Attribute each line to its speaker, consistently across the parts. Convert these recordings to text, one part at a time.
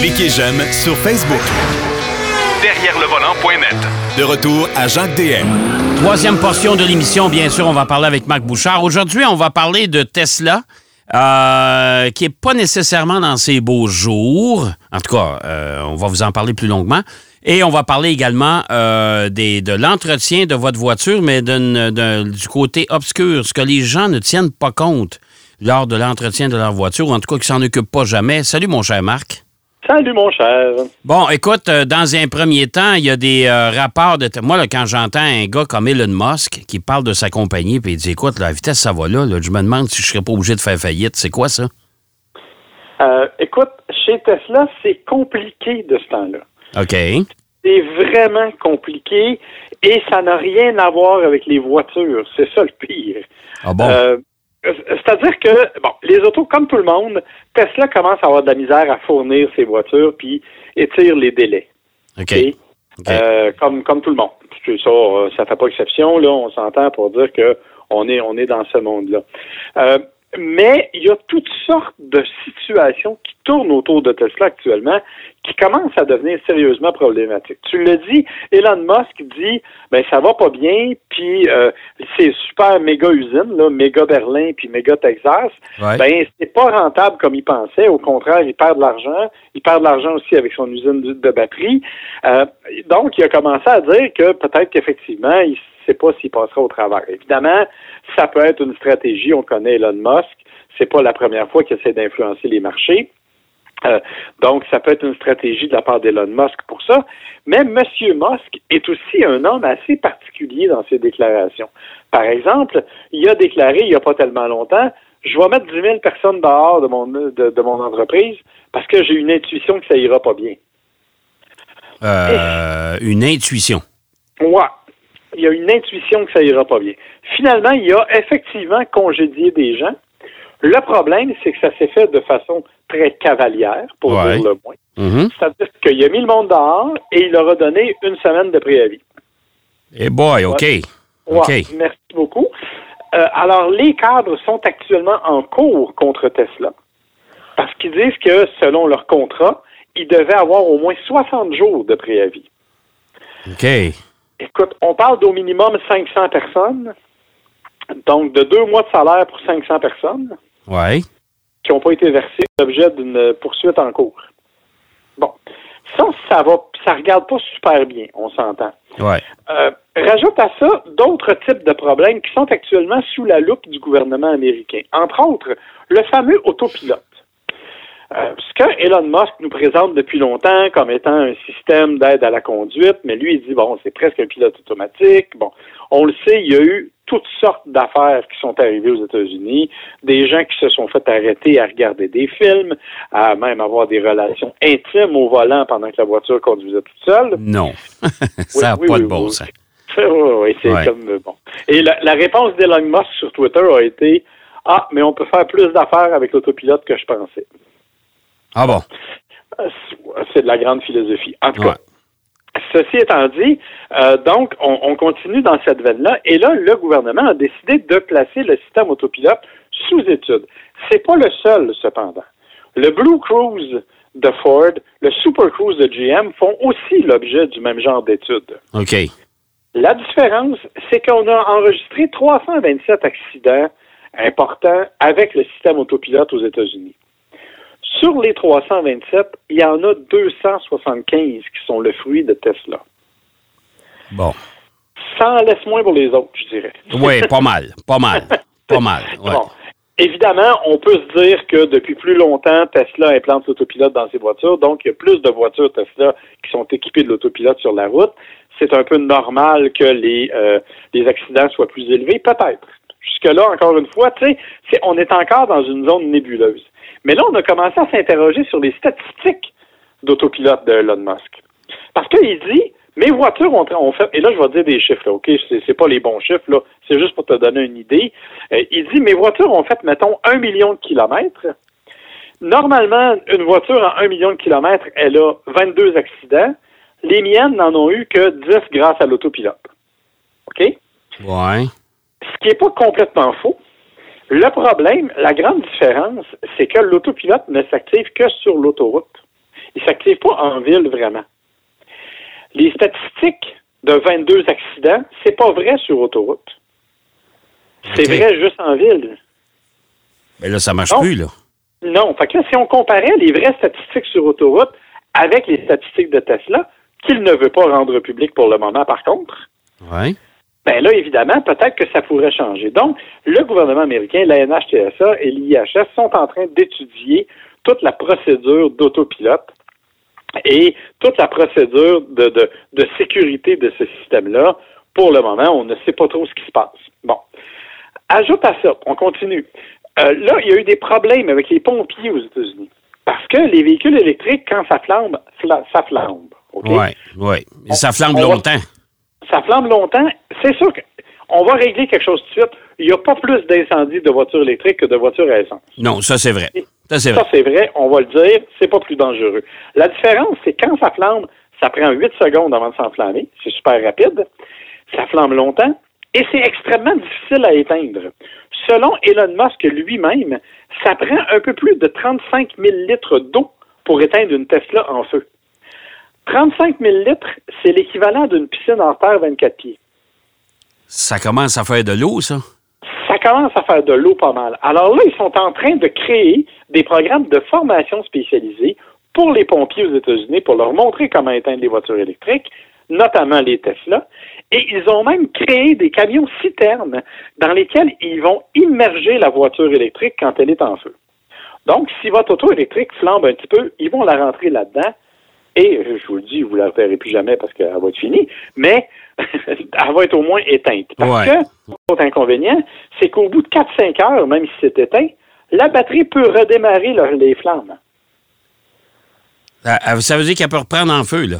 Speaker 1: Cliquez j'aime sur Facebook. Derrière le volant.net. De retour à Jacques DM.
Speaker 2: Troisième portion de l'émission, bien sûr, on va parler avec Marc Bouchard. Aujourd'hui, on va parler de Tesla. euh, qui n'est pas nécessairement dans ses beaux jours. En tout cas, euh, on va vous en parler plus longuement. Et on va parler également euh, des, de l'entretien de votre voiture, mais d'un- du côté obscur, ce que les gens ne tiennent pas compte lors de l'entretien de leur voiture, ou en tout cas qui s'en occupent pas jamais. Salut, mon cher Marc.
Speaker 3: Salut, mon cher.
Speaker 2: Bon, écoute, euh, dans un premier temps, il y a des euh, rapports de... Moi, là, quand j'entends un gars comme Elon Musk qui parle de sa compagnie, puis il dit, écoute, la vitesse, ça va là, là, je me demande si je serais pas obligé de faire faillite. C'est quoi ça?
Speaker 3: Euh, écoute, chez Tesla, c'est compliqué de ce temps-là.
Speaker 2: OK.
Speaker 3: C'est vraiment compliqué et ça n'a rien à voir avec les voitures. C'est ça le pire.
Speaker 2: Ah bon?
Speaker 3: C'est-à-dire que, bon, les autos, comme tout le monde, Tesla commence à avoir de la misère à fournir ses voitures puis étire les délais.
Speaker 2: OK.
Speaker 3: Euh, comme, comme tout le monde. Ça, euh, ça fait pas exception, là, on s'entend pour dire que on est, on est dans ce monde-là. Euh, mais il y a toutes sortes de situations qui tournent autour de Tesla actuellement qui commencent à devenir sérieusement problématiques. Tu le dis, Elon Musk dit ben ça va pas bien, puis euh, ces super méga usines, là, méga Berlin puis méga Texas,
Speaker 2: Ouais.
Speaker 3: ben c'est pas rentable comme il pensait. Au contraire, il perd de l'argent. Il perd de l'argent aussi avec son usine de, batterie. Euh, donc, il a commencé à dire que peut-être qu'effectivement, il ne sait pas s'il passera au travers. Évidemment, ça peut être une stratégie. On connaît Elon Musk. C'est pas la première fois qu'il essaie d'influencer les marchés. Euh, donc, ça peut être une stratégie de la part d'Elon Musk pour ça. Mais M. Musk est aussi un homme assez particulier dans ses déclarations. Par exemple, il a déclaré il n'y a pas tellement longtemps, je vais mettre 10 000 personnes dehors de mon, de, de mon entreprise parce que j'ai une intuition que ça ira pas bien.
Speaker 2: Euh, une intuition.
Speaker 3: Ouais. Il y a une intuition que ça ira pas bien. Finalement, il a effectivement congédié des gens. Le problème, c'est que ça s'est fait de façon très cavalière, pour
Speaker 2: Ouais.
Speaker 3: dire le moins.
Speaker 2: Mhm.
Speaker 3: C'est-à-dire qu'il a mis le monde dehors et il leur a donné une semaine de préavis.
Speaker 2: Eh boy, OK.
Speaker 3: Ouais,
Speaker 2: OK.
Speaker 3: merci beaucoup. Euh, alors, les cadres sont actuellement en cours contre Tesla parce qu'ils disent que, selon leur contrat, ils devaient avoir au moins 60 jours de préavis.
Speaker 2: OK.
Speaker 3: Écoute, on parle d'au minimum 500 personnes, donc de deux mois de salaire pour 500 personnes
Speaker 2: Ouais.
Speaker 3: qui n'ont pas été versées l'objet d'une poursuite en cours. Bon, ça, ça va, ça regarde pas super bien, on s'entend.
Speaker 2: Ouais.
Speaker 3: Euh, rajoute à ça d'autres types de problèmes qui sont actuellement sous la loupe du gouvernement américain. Entre autres, le fameux autopilote. Euh, ce que Elon Musk nous présente depuis longtemps comme étant un système d'aide à la conduite, mais lui, il dit, bon, c'est presque un pilote automatique. Bon, on le sait, il y a eu toutes sortes d'affaires qui sont arrivées aux États-Unis, des gens qui se sont fait arrêter à regarder des films, à même avoir des relations intimes au volant pendant que la voiture conduisait toute seule.
Speaker 2: Non. ça n'a
Speaker 3: Oui,
Speaker 2: pas
Speaker 3: oui,
Speaker 2: de bon
Speaker 3: oui.
Speaker 2: sens.
Speaker 3: Oui, oui, c'est
Speaker 2: Ouais.
Speaker 3: comme euh, bon. Et la, la réponse d'Elon Musk sur Twitter a été Ah, mais on peut faire plus d'affaires avec l'autopilote que je pensais.
Speaker 2: Ah bon?
Speaker 3: Euh, C'est de la grande philosophie. En tout
Speaker 2: Ouais.
Speaker 3: cas, ceci étant dit, euh, donc, on, on continue dans cette veine-là. Et là, le gouvernement a décidé de placer le système autopilote sous étude. C'est pas le seul, cependant. Le Blue Cruise de Ford, le Super Cruise de GM font aussi l'objet du même genre d'études.
Speaker 2: OK.
Speaker 3: La différence, c'est qu'on a enregistré 327 accidents importants avec le système autopilote aux États-Unis. Sur les 327, il y en a 275 qui sont le fruit de Tesla.
Speaker 2: Bon.
Speaker 3: Ça en laisse moins pour les autres, je dirais.
Speaker 2: Oui, pas mal. Pas mal. Pas mal. Ouais.
Speaker 3: Bon. Évidemment, on peut se dire que depuis plus longtemps, Tesla implante l'autopilote dans ses voitures, donc il y a plus de voitures Tesla qui sont équipées de l'autopilote sur la route. C'est un peu normal que les, euh, les accidents soient plus élevés, peut-être. Jusque-là, encore une fois, tu sais, on est encore dans une zone nébuleuse. Mais là, on a commencé à s'interroger sur les statistiques d'autopilote de Elon Musk. Parce qu'il dit, mes voitures ont, ont fait, et là, je vais dire des chiffres, là, OK? C'est, c'est pas les bons chiffres, là. C'est juste pour te donner une idée. Euh, il dit, mes voitures ont fait, mettons, un million de kilomètres. Normalement, une voiture en un million de kilomètres, elle a 22 accidents. Les miennes n'en ont eu que 10 grâce à l'autopilote. OK?
Speaker 2: Ouais.
Speaker 3: Ce qui n'est pas complètement faux. Le problème, la grande différence, c'est que l'autopilote ne s'active que sur l'autoroute. Il ne s'active pas en ville vraiment. Les statistiques de 22 accidents, c'est pas vrai sur autoroute. C'est vrai juste en ville.
Speaker 2: Mais là, ça marche plus, là.
Speaker 3: Non. Fait que si on comparait les vraies statistiques sur autoroute avec les statistiques de Tesla, qu'il ne veut pas rendre public pour le moment, par contre,
Speaker 2: ouais.
Speaker 3: Ben là, évidemment, peut-être que ça pourrait changer. Donc, le gouvernement américain, la NHTSA et l'IHS sont en train d'étudier toute la procédure d'autopilote et toute la procédure de, de, de sécurité de ce système-là. Pour le moment, on ne sait pas trop ce qui se passe. Bon. Ajoute à ça, on continue. Euh, là, il y a eu des problèmes avec les pompiers aux États-Unis. Parce que les véhicules électriques, quand ça flambe, ça flambe.
Speaker 2: Oui, oui. Ça flambe longtemps.
Speaker 3: Ça flambe longtemps. C'est sûr qu'on va régler quelque chose tout de suite. Il n'y a pas plus d'incendies de voitures électriques que de voitures à essence.
Speaker 2: Non, ça c'est vrai.
Speaker 3: Ça c'est vrai. vrai, on va le dire, c'est pas plus dangereux. La différence, c'est quand ça flambe, ça prend 8 secondes avant de s'enflammer. C'est super rapide. Ça flambe longtemps. Et c'est extrêmement difficile à éteindre. Selon Elon Musk lui-même, ça prend un peu plus de 35 000 litres d'eau pour éteindre une Tesla en feu. 35 000 litres, c'est l'équivalent d'une piscine en terre 24 pieds.
Speaker 2: Ça commence à faire de l'eau, ça?
Speaker 3: Ça commence à faire de l'eau pas mal. Alors là, ils sont en train de créer des programmes de formation spécialisés pour les pompiers aux États-Unis pour leur montrer comment éteindre les voitures électriques, notamment les Tesla. Et ils ont même créé des camions citernes dans lesquels ils vont immerger la voiture électrique quand elle est en feu. Donc, si votre auto électrique flambe un petit peu, ils vont la rentrer là-dedans. Et je vous le dis, vous ne la reverrez plus jamais parce qu'elle va être finie, mais elle va être au moins éteinte. Parce que, l'autre inconvénient, c'est qu'au bout de 4-5 heures, même si c'est éteint, la batterie peut redémarrer les flammes.
Speaker 2: Ah, ah, ça veut dire qu'elle peut reprendre en feu, là?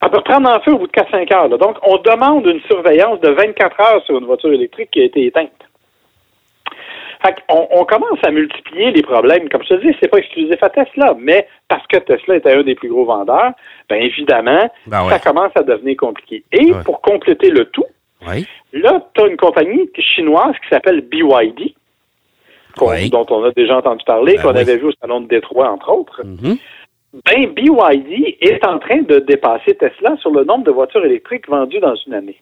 Speaker 3: Elle peut reprendre en feu au bout de 4-5 heures. Donc, on demande une surveillance de 24 heures sur une voiture électrique qui a été éteinte. Fait on, on, commence à multiplier les problèmes. Comme je te dis, c'est pas exclusif à Tesla, mais parce que Tesla était un des plus gros vendeurs, bien évidemment, ben ça commence à devenir compliqué. Et pour compléter le tout, là, tu as une compagnie chinoise qui s'appelle BYD, dont on a déjà entendu parler, ben qu'on avait vu au salon de Détroit, entre autres. Mm-hmm. Ben, BYD est en train de dépasser Tesla sur le nombre de voitures électriques vendues dans une année.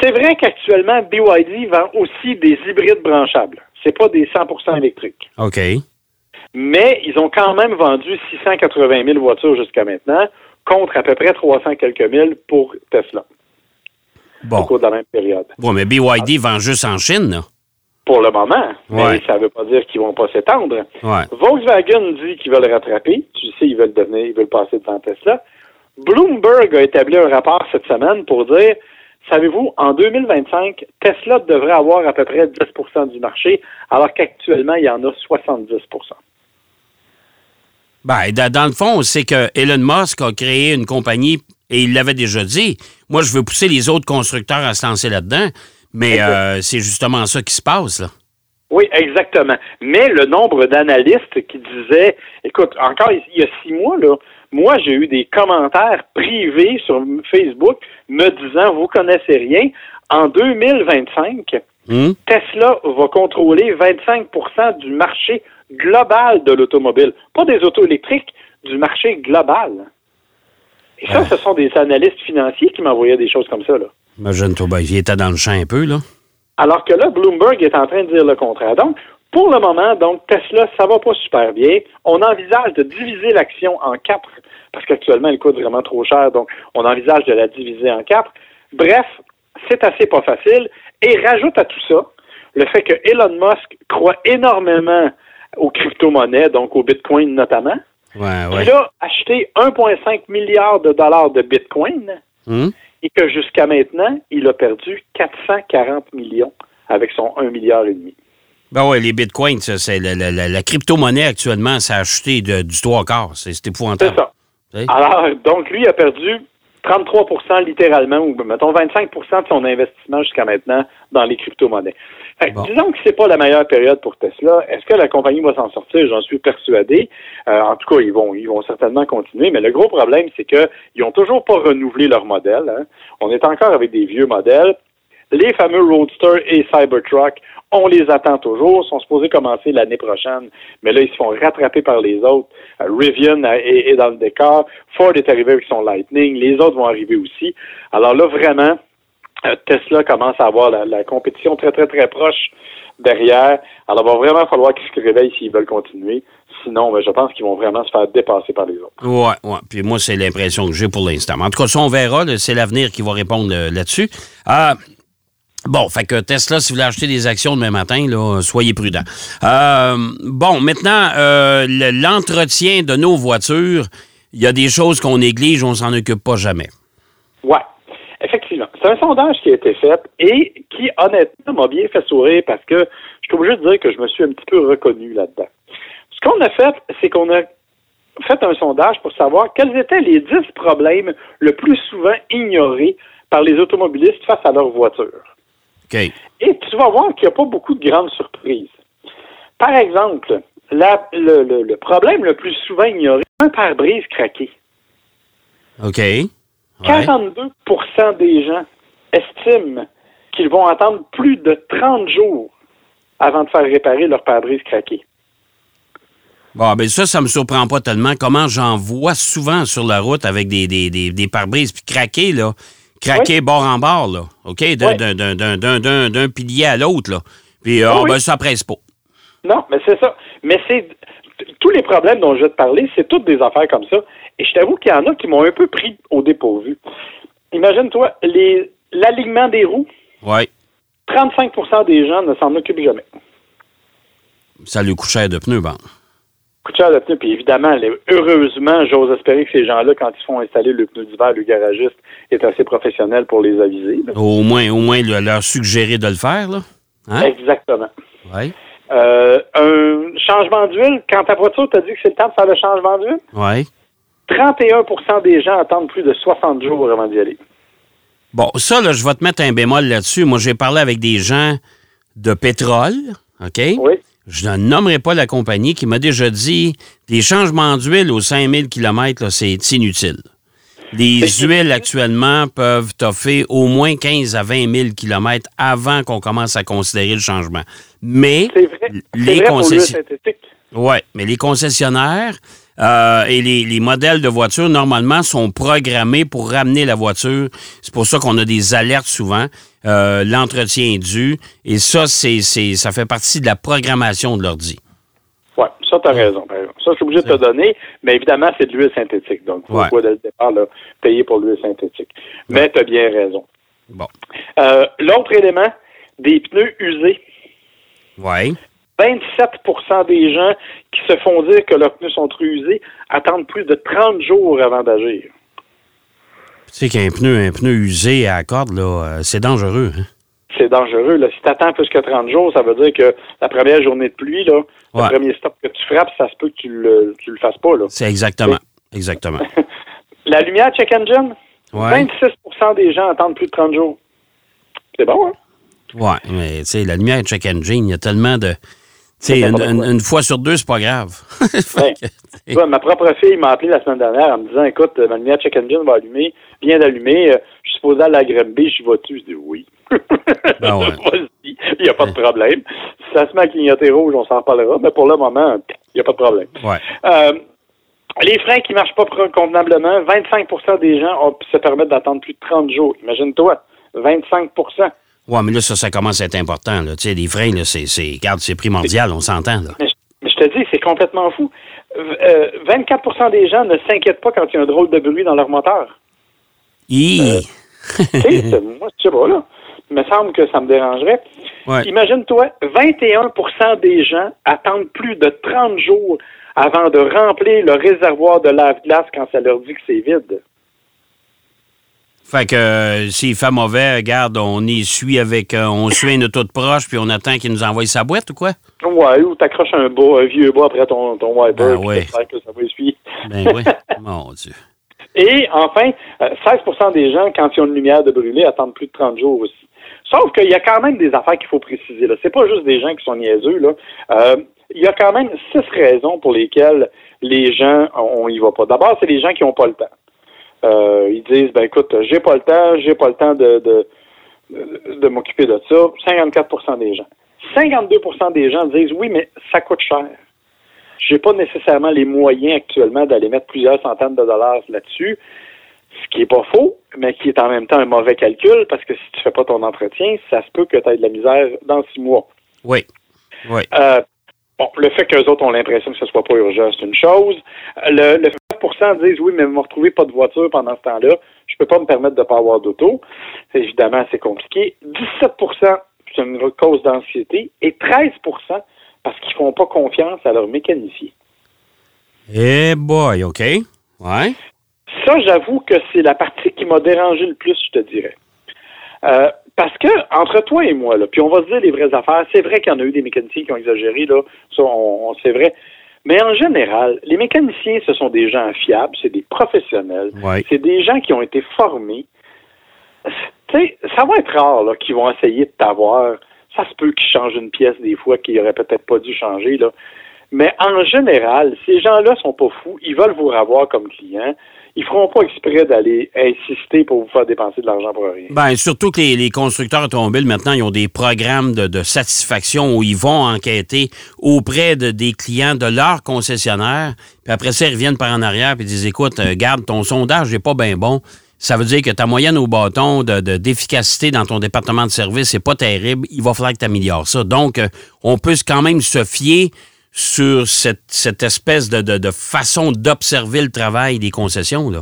Speaker 3: C'est vrai qu'actuellement, BYD vend aussi des hybrides branchables. C'est pas des 100% électriques.
Speaker 2: OK.
Speaker 3: Mais ils ont quand même vendu 680 000 voitures jusqu'à maintenant, contre à peu près 300 quelques mille pour Tesla.
Speaker 2: Bon.
Speaker 3: Au cours de la même période.
Speaker 2: Bon, mais BYD vend juste en Chine, là
Speaker 3: pour le moment, mais ça ne veut pas dire qu'ils vont pas s'étendre. Volkswagen dit qu'ils veulent rattraper. Tu sais, ils veulent devenir, ils veulent passer devant Tesla. Bloomberg a établi un rapport cette semaine pour dire, savez-vous, en 2025, Tesla devrait avoir à peu près 10% du marché, alors qu'actuellement, il y en a 70%
Speaker 2: ben, dans le fond, c'est que Elon Musk a créé une compagnie et il l'avait déjà dit. Moi, je veux pousser les autres constructeurs à se lancer là-dedans. Mais euh, c'est justement ça qui se passe, là.
Speaker 3: Oui, exactement. Mais le nombre d'analystes qui disaient, écoute, encore il y a six mois, là, moi, j'ai eu des commentaires privés sur Facebook me disant, vous connaissez rien. En 2025, hmm? Tesla va contrôler 25% du marché global de l'automobile. Pas des autos électriques, du marché global. Et ça, ce sont des analystes financiers qui m'envoyaient des choses comme ça, là.
Speaker 2: Imagine-toi, ben, il était dans le champ un peu, là.
Speaker 3: Alors que là, Bloomberg est en train de dire le contraire. Donc, pour le moment, donc, Tesla, ça va pas super bien. On envisage de diviser l'action en quatre, parce qu'actuellement, elle coûte vraiment trop cher, donc on envisage de la diviser en quatre. Bref, c'est assez pas facile. Et rajoute à tout ça le fait que Elon Musk croit énormément aux crypto-monnaies, donc au Bitcoin notamment.
Speaker 2: Ouais, ouais.
Speaker 3: Il a acheté 1,5 milliard de dollars de Bitcoin.
Speaker 2: Hum?
Speaker 3: et que jusqu'à maintenant, il a perdu 440 millions avec son 1 milliard et demi.
Speaker 2: Ben oui, les bitcoins, c'est la, crypto-monnaie actuellement, ça a acheté de, du trois quarts. C'est épouvantable.
Speaker 3: C'est ça. Alors, donc, lui a perdu 33% littéralement, ou mettons 25% de son investissement jusqu'à maintenant dans les crypto-monnaies. Disons que c'est pas la meilleure période pour Tesla. Est-ce que la compagnie va s'en sortir? J'en suis persuadé. Euh, en tout cas, ils vont, ils vont certainement continuer. Mais le gros problème, c'est qu'ils n'ont toujours pas renouvelé leur modèle. Hein. On est encore avec des vieux modèles. Les fameux Roadster et Cybertruck, on les attend toujours, sont supposés commencer l'année prochaine, mais là, ils se font rattraper par les autres. Euh, Rivian est, dans le décor, Ford est arrivé avec son Lightning, les autres vont arriver aussi. Alors là, vraiment, euh, Tesla commence à avoir la, compétition très, très, très proche derrière. Alors, il va vraiment falloir qu'ils se réveillent s'ils veulent continuer. Sinon, ben, je pense qu'ils vont vraiment se faire dépasser par les autres.
Speaker 2: Oui, oui. Puis moi, c'est l'impression que j'ai pour l'instant. En tout cas, ça, on verra. C'est l'avenir qui va répondre euh, là-dessus. Bon, fait que Tesla, si vous voulez acheter des actions demain matin, là, soyez prudent. Euh, bon, maintenant, euh, l'entretien de nos voitures, il y a des choses qu'on néglige, on s'en occupe pas jamais.
Speaker 3: Oui, effectivement. C'est un sondage qui a été fait et qui, honnêtement, m'a bien fait sourire parce que je suis obligé de dire que je me suis un petit peu reconnu là-dedans. Ce qu'on a fait, c'est qu'on a fait un sondage pour savoir quels étaient les 10 problèmes le plus souvent ignorés par les automobilistes face à leur voiture.
Speaker 2: Et
Speaker 3: tu vas voir qu'il n'y a pas beaucoup de grandes surprises. Par exemple, le, problème le plus souvent ignoré, un pare-brise craqué.
Speaker 2: OK.
Speaker 3: 42% des gens estiment qu'ils vont attendre plus de 30 jours avant de faire réparer leur pare-brise craqué.
Speaker 2: Bon, ben ça, ça me surprend pas tellement. Comment j'en vois souvent sur la route avec des, des, des, pare-brises, puis craquer, là. Craquer bord en bord, là. OK? D'un pilier à l'autre, là. Puis, oh, ben, ça presse pas.
Speaker 3: Non, mais c'est ça. Mais c'est. Tous les problèmes dont je vais te parler, c'est toutes des affaires comme ça. Et je t'avoue qu'il y en a qui m'ont un peu pris au dépourvu. Imagine-toi, l'alignement des roues.
Speaker 2: Oui.
Speaker 3: 35% des gens ne s'en occupent jamais.
Speaker 2: Ça lui coûte cher de pneus, bon
Speaker 3: de Puis évidemment, heureusement, j'ose espérer que ces gens-là, quand ils font installer le pneu d'hiver, le garagiste est assez professionnel pour les aviser.
Speaker 2: Au moins, au moins leur suggérer de le faire, là.
Speaker 3: Hein? Exactement.
Speaker 2: Oui.
Speaker 3: Euh, un changement d'huile, quand ta voiture t'a dit que c'est le temps de faire le changement d'huile,
Speaker 2: oui.
Speaker 3: 31% des gens attendent plus de 60 jours avant d'y aller.
Speaker 2: Bon, ça, là, je vais te mettre un bémol là-dessus. Moi, j'ai parlé avec des gens de pétrole, OK?
Speaker 3: Oui
Speaker 2: je ne nommerai pas la compagnie, qui m'a déjà dit des changements d'huile aux 5000 km, c'est inutile. Les huiles actuellement peuvent toffer au moins 15 à 20 000 km avant qu'on commence à considérer le changement. Mais
Speaker 3: les concessionnaires.
Speaker 2: Oui, mais les concessionnaires euh, et les, modèles de voitures, normalement, sont programmés pour ramener la voiture. C'est pour ça qu'on a des alertes souvent. Euh, l'entretien est dû. Et ça, c'est, ça fait partie de la programmation de l'ordi.
Speaker 3: Oui, ça, tu as raison. Ça, je suis obligé de te donner, mais évidemment, c'est de l'huile synthétique. Donc, il faut, dès le départ, payer pour l'huile synthétique. Mais tu as bien raison.
Speaker 2: Bon.
Speaker 3: Euh, l'autre élément, des pneus usés.
Speaker 2: Oui.
Speaker 3: 27% des gens qui se font dire que leurs pneus sont usés attendent plus de 30 jours avant d'agir.
Speaker 2: Tu sais qu'un pneu, un pneu usé à corde, là, euh, c'est dangereux. Hein?
Speaker 3: C'est dangereux. Là. Si tu attends plus que 30 jours, ça veut dire que la première journée de pluie, là, le premier stop que tu frappes, ça se peut que tu le, tu le fasses pas.
Speaker 2: C'est exactement. Exactement.
Speaker 3: la lumière check engine, 26% des gens attendent plus de 30 jours. C'est bon, hein?
Speaker 2: Oui, mais tu sais, la lumière check engine, il y a tellement de. Une, fois sur deux, c'est pas grave.
Speaker 3: ma propre fille m'a appelé la semaine dernière en me disant Écoute, ma lumière check engine va allumer, vient d'allumer, euh, je suis supposé aller à la Granby, je vais-tu? Je dis oui.
Speaker 2: Ben ouais.
Speaker 3: il n'y a pas de problème. Si ça se met à clignoter rouge, on s'en reparlera, mais pour le moment, il n'y a pas de problème.
Speaker 2: Ouais.
Speaker 3: Euh, les freins qui ne marchent pas convenablement, 25% des gens se permettent d'attendre plus de 30 jours. Imagine-toi, 25
Speaker 2: oui, mais là, ça, ça commence à être important. Là. Tu sais, les freins, là, c'est, c'est, c'est primordial, on s'entend. Là.
Speaker 3: Mais, je te dis, c'est complètement fou. 24% euh, des gens ne s'inquiètent pas quand il y a un drôle de bruit dans leur moteur.
Speaker 2: Euh,
Speaker 3: moi, je sais pas, là. Il me semble que ça me dérangerait. Imagine-toi, 21% des gens attendent plus de 30 jours avant de remplir le réservoir de lave-glace quand ça leur dit que c'est vide.
Speaker 2: Fait que euh, s'il fait mauvais, regarde, on y suit avec. Euh, on suit une auto de proche, puis on attend qu'il nous envoie sa boîte ou quoi?
Speaker 3: Ouais, ou t'accroches un, un vieux bois après ton, ton wiper, ben
Speaker 2: ouais.
Speaker 3: que ça va essuyer.
Speaker 2: Ben oui, mon Dieu.
Speaker 3: Et enfin, 16% euh, des gens, quand ils ont une lumière de brûler, attendent plus de 30 jours aussi. Sauf qu'il y a quand même des affaires qu'il faut préciser. Là. C'est pas juste des gens qui sont niaiseux. Là. il y a quand même six raisons pour lesquelles les gens, on y va pas. D'abord, c'est les gens qui n'ont pas le temps. Euh, ils disent ben écoute, j'ai pas le temps, j'ai pas le temps de, de m'occuper de ça. 54% des gens. 52% des gens disent oui, mais ça coûte cher. J'ai pas nécessairement les moyens actuellement d'aller mettre plusieurs centaines de dollars là-dessus, ce qui est pas faux, mais qui est en même temps un mauvais calcul parce que si tu fais pas ton entretien, ça se peut que tu aies de la misère dans six mois.
Speaker 2: Oui. Oui.
Speaker 3: Euh, bon, le fait qu'eux autres ont l'impression que ce soit pas urgent, c'est une chose. Le, le 9 disent oui, mais vous me retrouvez pas de voiture pendant ce temps-là, je peux pas me permettre de pas avoir d'auto. C'est évidemment assez compliqué. 17% c'est une cause d'anxiété et 13% parce qu'ils font pas confiance à leur mécanicien.
Speaker 2: Eh boy, OK. Ouais.
Speaker 3: Ça, j'avoue que c'est la partie qui m'a dérangé le plus, je te dirais. Euh, parce que, entre toi et moi, là, puis on va se dire les vraies affaires, c'est vrai qu'il y en a eu des mécaniciens qui ont exagéré, là, ça, on, c'est vrai. Mais en général, les mécaniciens, ce sont des gens fiables, c'est des professionnels, c'est des gens qui ont été formés. Tu sais, ça va être rare là, qu'ils vont essayer de t'avoir. Ça se peut qu'ils changent une pièce des fois qu'ils n'auraient peut-être pas dû changer. Là. Mais en général, ces gens-là sont pas fous. Ils veulent vous avoir comme client ils feront pas exprès d'aller insister pour vous faire dépenser de l'argent pour rien.
Speaker 2: Ben, surtout que les, constructeurs automobiles, maintenant, ils ont des programmes de, satisfaction où ils vont enquêter auprès de, des clients de leur concessionnaire. Puis après ça, ils reviennent par en arrière et disent Écoute, euh, garde, ton sondage n'est pas bien bon. Ça veut dire que ta moyenne au bâton d'efficacité dans ton département de service n'est pas terrible. Il va falloir que tu améliores ça. Donc, euh, on peut quand même se fier sur cette, cette espèce de, de, façon d'observer le travail des concessions, là.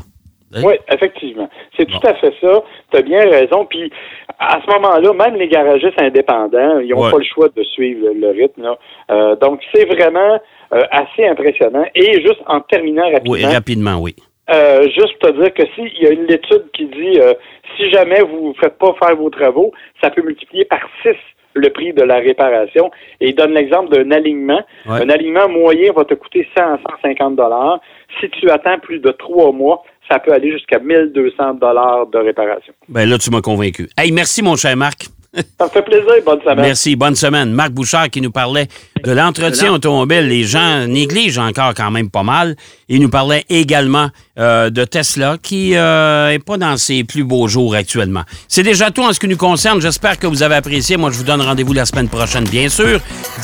Speaker 3: Hein? Oui, effectivement. C'est tout à fait ça. Tu as bien raison. Puis, à ce moment-là, même les garagistes indépendants, ils n'ont pas le choix de suivre le, rythme. Là. Euh, donc, c'est vraiment euh, assez impressionnant. Et juste en terminant rapidement.
Speaker 2: Oui, rapidement, oui.
Speaker 3: Euh, juste pour te dire que s'il y a une étude qui dit si jamais vous ne faites pas faire vos travaux, ça peut multiplier par six le prix de la réparation. Et il donne l'exemple d'un alignement. Un alignement moyen va te coûter 100 à 150 dollars. Si tu attends plus de trois mois, ça peut aller jusqu'à 1200 dollars de réparation.
Speaker 2: Ben là, tu m'as convaincu. Hey, merci, mon cher Marc.
Speaker 3: Ça me fait plaisir. Bonne semaine.
Speaker 2: Merci. Bonne semaine. Marc Bouchard qui nous parlait de l'entretien automobile. Les gens négligent encore quand même pas mal. Il nous parlait également euh, de Tesla qui n'est euh, pas dans ses plus beaux jours actuellement. C'est déjà tout en ce qui nous concerne. J'espère que vous avez apprécié. Moi, je vous donne rendez-vous la semaine prochaine, bien sûr.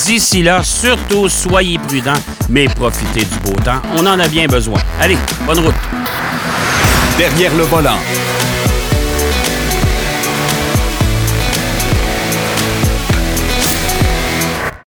Speaker 2: D'ici là, surtout, soyez prudents, mais profitez du beau temps. On en a bien besoin. Allez, bonne route.
Speaker 1: Derrière le volant.